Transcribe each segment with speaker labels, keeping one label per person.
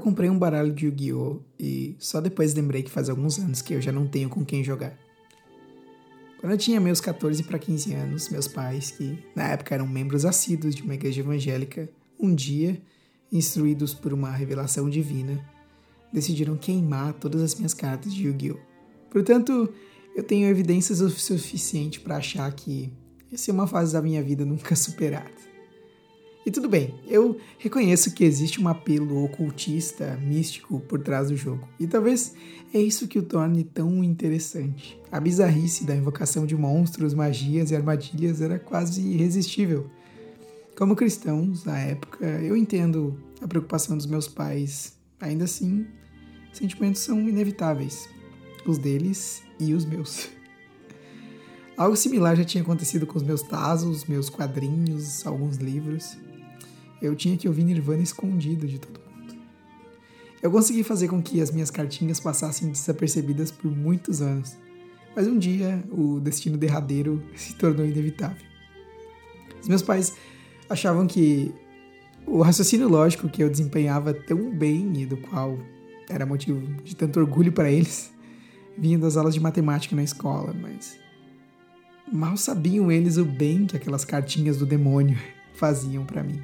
Speaker 1: Eu comprei um baralho de Yu-Gi-Oh! e só depois lembrei que faz alguns anos que eu já não tenho com quem jogar. Quando eu tinha meus 14 para 15 anos, meus pais, que na época eram membros assíduos de uma igreja evangélica, um dia, instruídos por uma revelação divina, decidiram queimar todas as minhas cartas de Yu-Gi-Oh! Portanto, eu tenho evidências o suficiente para achar que essa é uma fase da minha vida nunca superada. E tudo bem, eu reconheço que existe um apelo ocultista, místico por trás do jogo. E talvez é isso que o torne tão interessante. A bizarrice da invocação de monstros, magias e armadilhas era quase irresistível. Como cristãos, na época, eu entendo a preocupação dos meus pais. Ainda assim, sentimentos são inevitáveis. Os deles e os meus. Algo similar já tinha acontecido com os meus tazos, meus quadrinhos, alguns livros eu tinha que ouvir Nirvana escondido de todo mundo. Eu consegui fazer com que as minhas cartinhas passassem desapercebidas por muitos anos, mas um dia o destino derradeiro se tornou inevitável. Os meus pais achavam que o raciocínio lógico que eu desempenhava tão bem e do qual era motivo de tanto orgulho para eles vinha das aulas de matemática na escola, mas mal sabiam eles o bem que aquelas cartinhas do demônio faziam para mim.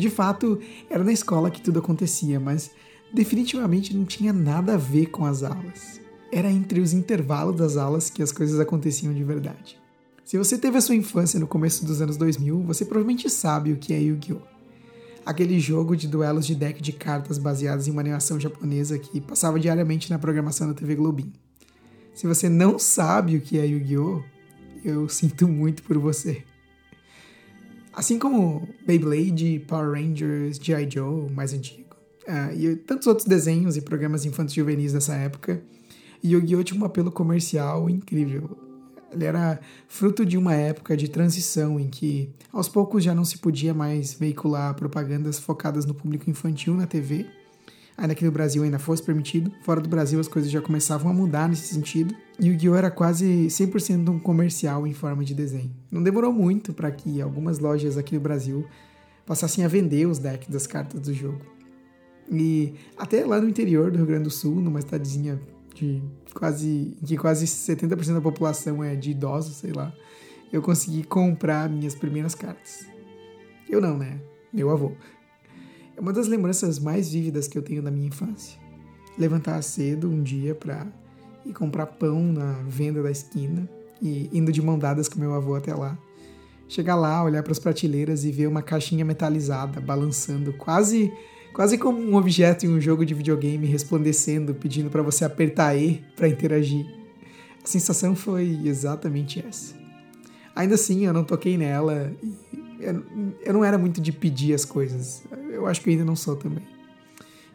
Speaker 1: De fato, era na escola que tudo acontecia, mas definitivamente não tinha nada a ver com as aulas. Era entre os intervalos das aulas que as coisas aconteciam de verdade. Se você teve a sua infância no começo dos anos 2000, você provavelmente sabe o que é Yu-Gi-Oh! Aquele jogo de duelos de deck de cartas baseados em uma animação japonesa que passava diariamente na programação da TV Globinho. Se você não sabe o que é Yu-Gi-Oh! Eu sinto muito por você. Assim como Beyblade, Power Rangers, G.I. Joe, mais antigo, uh, e tantos outros desenhos e programas infantis juvenis dessa época, Yu-Gi-Oh! tinha um apelo comercial incrível. Ele era fruto de uma época de transição em que, aos poucos, já não se podia mais veicular propagandas focadas no público infantil na TV, ainda que no Brasil ainda fosse permitido. Fora do Brasil as coisas já começavam a mudar nesse sentido. Yu-Gi-Oh! era quase 100% um comercial em forma de desenho. Não demorou muito para que algumas lojas aqui no Brasil passassem a vender os decks das cartas do jogo. E até lá no interior do Rio Grande do Sul, numa cidadezinha de quase que quase 70% da população é de idosos, sei lá, eu consegui comprar minhas primeiras cartas. Eu não, né? Meu avô. É uma das lembranças mais vívidas que eu tenho da minha infância. Levantar cedo um dia para e comprar pão na venda da esquina e indo de mão dadas com meu avô até lá. Chegar lá, olhar para as prateleiras e ver uma caixinha metalizada balançando, quase quase como um objeto em um jogo de videogame resplandecendo, pedindo para você apertar E para interagir. A sensação foi exatamente essa. Ainda assim, eu não toquei nela e eu, eu não era muito de pedir as coisas. Eu acho que ainda não sou também.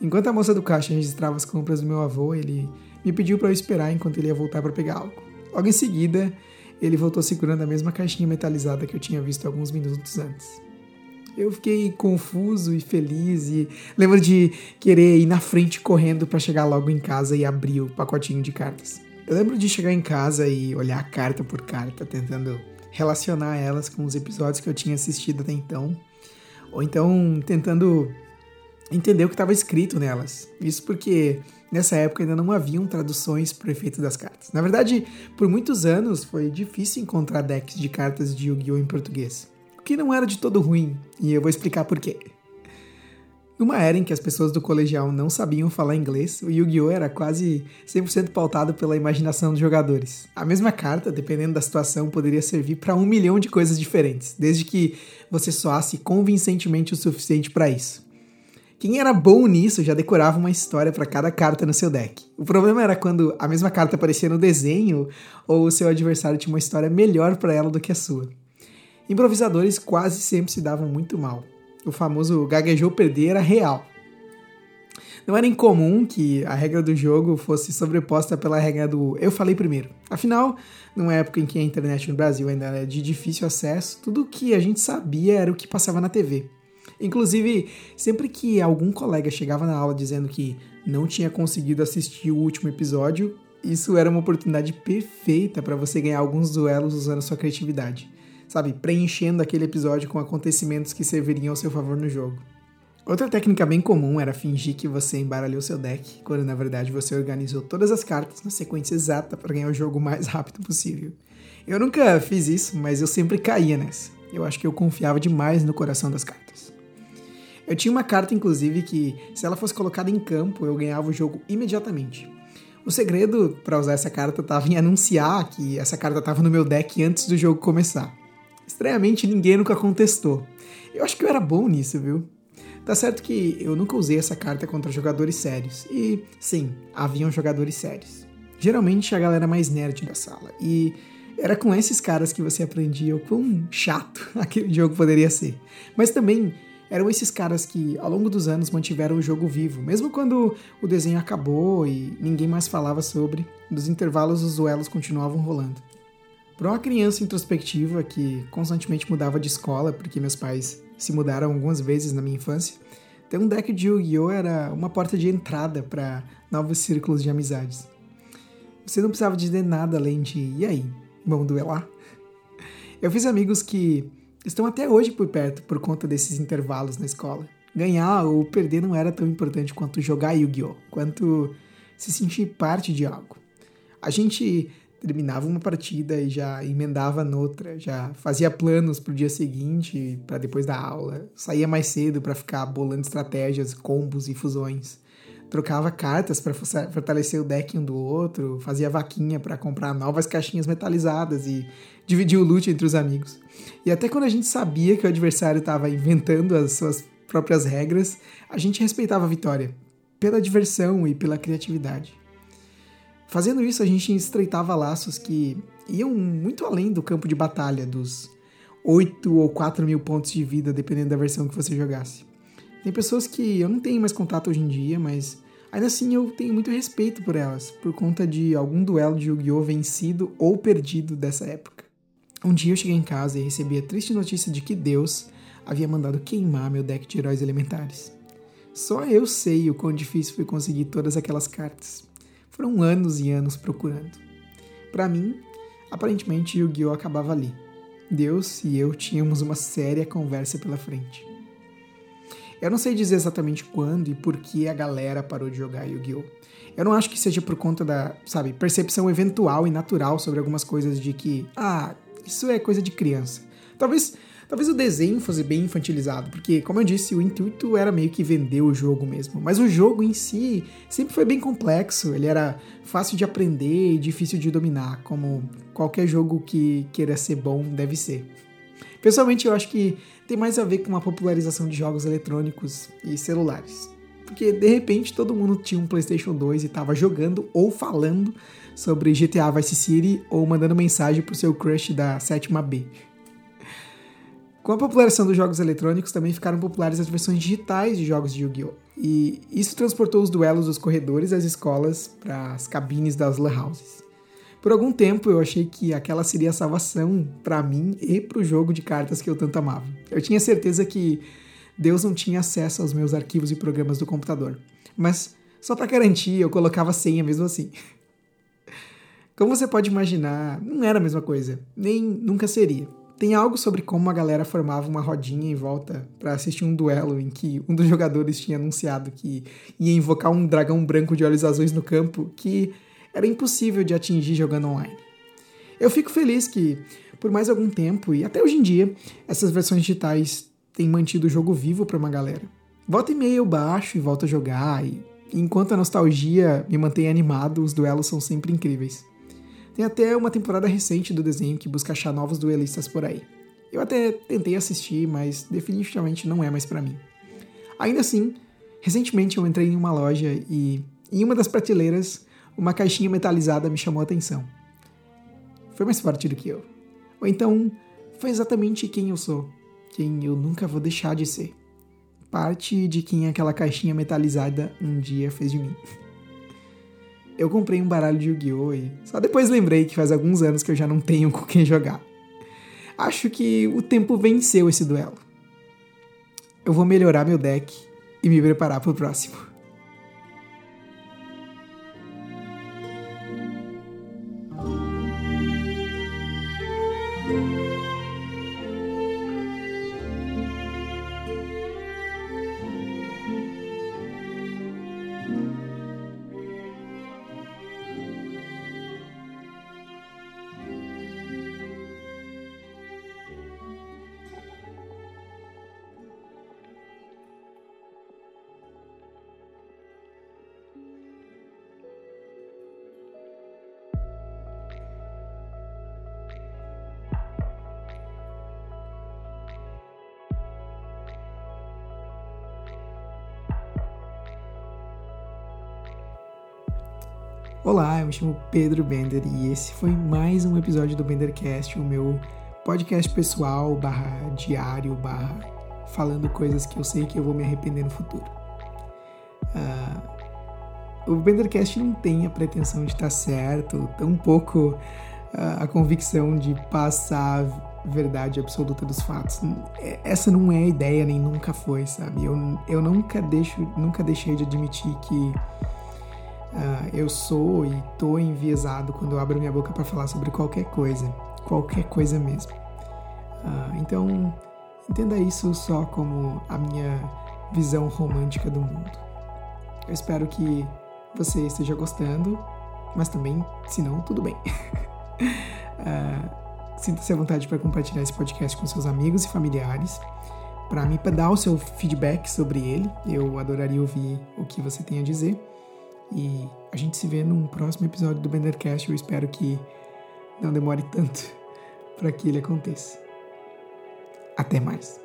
Speaker 1: Enquanto a moça do caixa registrava as compras do meu avô, ele me pediu para eu esperar enquanto ele ia voltar para pegar algo. Logo em seguida, ele voltou segurando a mesma caixinha metalizada que eu tinha visto alguns minutos antes. Eu fiquei confuso e feliz e lembro de querer ir na frente correndo para chegar logo em casa e abrir o pacotinho de cartas. Eu lembro de chegar em casa e olhar carta por carta, tentando relacionar elas com os episódios que eu tinha assistido até então, ou então tentando entender o que estava escrito nelas. Isso porque nessa época ainda não haviam traduções para o efeito das cartas. Na verdade, por muitos anos foi difícil encontrar decks de cartas de Yu-Gi-Oh! em português, o que não era de todo ruim, e eu vou explicar por quê. Numa era em que as pessoas do colegial não sabiam falar inglês, o Yu-Gi-Oh! era quase 100% pautado pela imaginação dos jogadores. A mesma carta, dependendo da situação, poderia servir para um milhão de coisas diferentes, desde que você soasse convincentemente o suficiente para isso. Quem era bom nisso já decorava uma história para cada carta no seu deck. O problema era quando a mesma carta aparecia no desenho ou o seu adversário tinha uma história melhor para ela do que a sua. Improvisadores quase sempre se davam muito mal. O famoso gaguejou perder era real. Não era incomum que a regra do jogo fosse sobreposta pela regra do eu falei primeiro. Afinal, numa época em que a internet no Brasil ainda era de difícil acesso, tudo o que a gente sabia era o que passava na TV. Inclusive, sempre que algum colega chegava na aula dizendo que não tinha conseguido assistir o último episódio, isso era uma oportunidade perfeita para você ganhar alguns duelos usando sua criatividade. Sabe, preenchendo aquele episódio com acontecimentos que serviriam ao seu favor no jogo. Outra técnica bem comum era fingir que você embaralhou seu deck, quando na verdade você organizou todas as cartas na sequência exata para ganhar o jogo o mais rápido possível. Eu nunca fiz isso, mas eu sempre caía nessa. Eu acho que eu confiava demais no coração das cartas. Eu tinha uma carta, inclusive, que se ela fosse colocada em campo, eu ganhava o jogo imediatamente. O segredo para usar essa carta estava em anunciar que essa carta estava no meu deck antes do jogo começar. Estranhamente, ninguém nunca contestou. Eu acho que eu era bom nisso, viu? Tá certo que eu nunca usei essa carta contra jogadores sérios. E, sim, haviam jogadores sérios. Geralmente a galera mais nerd da sala. E era com esses caras que você aprendia o quão chato aquele jogo poderia ser. Mas também eram esses caras que, ao longo dos anos, mantiveram o jogo vivo, mesmo quando o desenho acabou e ninguém mais falava sobre, nos intervalos os duelos continuavam rolando. Para uma criança introspectiva que constantemente mudava de escola porque meus pais se mudaram algumas vezes na minha infância, ter um deck de Yu-Gi-Oh! era uma porta de entrada para novos círculos de amizades. Você não precisava dizer nada além de e aí, vamos duelar? Eu fiz amigos que estão até hoje por perto por conta desses intervalos na escola. Ganhar ou perder não era tão importante quanto jogar Yu-Gi-Oh! quanto se sentir parte de algo. A gente terminava uma partida e já emendava noutra, já fazia planos para o dia seguinte, para depois da aula, saía mais cedo para ficar bolando estratégias, combos e fusões. Trocava cartas para fortalecer o deck um do outro, fazia vaquinha para comprar novas caixinhas metalizadas e dividir o loot entre os amigos. E até quando a gente sabia que o adversário estava inventando as suas próprias regras, a gente respeitava a vitória, pela diversão e pela criatividade. Fazendo isso, a gente estreitava laços que iam muito além do campo de batalha, dos 8 ou 4 mil pontos de vida, dependendo da versão que você jogasse. Tem pessoas que eu não tenho mais contato hoje em dia, mas ainda assim eu tenho muito respeito por elas, por conta de algum duelo de Yu-Gi-Oh! vencido ou perdido dessa época. Um dia eu cheguei em casa e recebi a triste notícia de que Deus havia mandado queimar meu deck de heróis elementares. Só eu sei o quão difícil foi conseguir todas aquelas cartas. Foram anos e anos procurando. Para mim, aparentemente Yu-Gi-Oh! acabava ali. Deus e eu tínhamos uma séria conversa pela frente. Eu não sei dizer exatamente quando e por que a galera parou de jogar Yu-Gi-Oh! Eu não acho que seja por conta da, sabe, percepção eventual e natural sobre algumas coisas de que, ah, isso é coisa de criança. Talvez, talvez o desenho fosse bem infantilizado, porque, como eu disse, o intuito era meio que vender o jogo mesmo. Mas o jogo em si sempre foi bem complexo, ele era fácil de aprender e difícil de dominar, como qualquer jogo que queira ser bom deve ser. Pessoalmente, eu acho que tem mais a ver com a popularização de jogos eletrônicos e celulares. Porque de repente todo mundo tinha um PlayStation 2 e estava jogando ou falando sobre GTA Vice City ou mandando mensagem pro seu crush da sétima B. Com a popularização dos jogos eletrônicos, também ficaram populares as versões digitais de jogos de Yu-Gi-Oh! E isso transportou os duelos dos corredores das escolas para as cabines das lan houses. Por algum tempo eu achei que aquela seria a salvação para mim e para o jogo de cartas que eu tanto amava. Eu tinha certeza que Deus não tinha acesso aos meus arquivos e programas do computador. Mas só para garantir, eu colocava senha mesmo assim. Como você pode imaginar, não era a mesma coisa, nem nunca seria. Tem algo sobre como a galera formava uma rodinha em volta para assistir um duelo em que um dos jogadores tinha anunciado que ia invocar um dragão branco de olhos azuis no campo que era impossível de atingir jogando online. Eu fico feliz que, por mais algum tempo e até hoje em dia, essas versões digitais têm mantido o jogo vivo para uma galera. Volta e meia eu baixo e volto a jogar, e enquanto a nostalgia me mantém animado, os duelos são sempre incríveis. Tem até uma temporada recente do desenho que busca achar novos duelistas por aí. Eu até tentei assistir, mas definitivamente não é mais para mim. Ainda assim, recentemente eu entrei em uma loja e, em uma das prateleiras, uma caixinha metalizada me chamou a atenção. Foi mais forte do que eu. Ou então, foi exatamente quem eu sou, quem eu nunca vou deixar de ser. Parte de quem aquela caixinha metalizada um dia fez de mim eu comprei um baralho de Yu-Gi-Oh! e só depois lembrei que faz alguns anos que eu já não tenho com quem jogar. Acho que o tempo venceu esse duelo. Eu vou melhorar meu deck e me preparar para o próximo. Olá, eu me chamo Pedro Bender e esse foi mais um episódio do Bendercast, o meu podcast pessoal, barra diário, barra falando coisas que eu sei que eu vou me arrepender no futuro. Uh, o Bendercast não tem a pretensão de estar certo, tampouco uh, a convicção de passar a verdade absoluta dos fatos. Essa não é a ideia, nem nunca foi, sabe? Eu, eu nunca, deixo, nunca deixei de admitir que Uh, eu sou e tô enviesado quando eu abro minha boca para falar sobre qualquer coisa, qualquer coisa mesmo. Uh, então, entenda isso só como a minha visão romântica do mundo. Eu espero que você esteja gostando, mas também, se não, tudo bem. uh, Sinta-se à vontade para compartilhar esse podcast com seus amigos e familiares, para me dar o seu feedback sobre ele. Eu adoraria ouvir o que você tem a dizer. E a gente se vê num próximo episódio do Bendercast. Eu espero que não demore tanto para que ele aconteça. Até mais.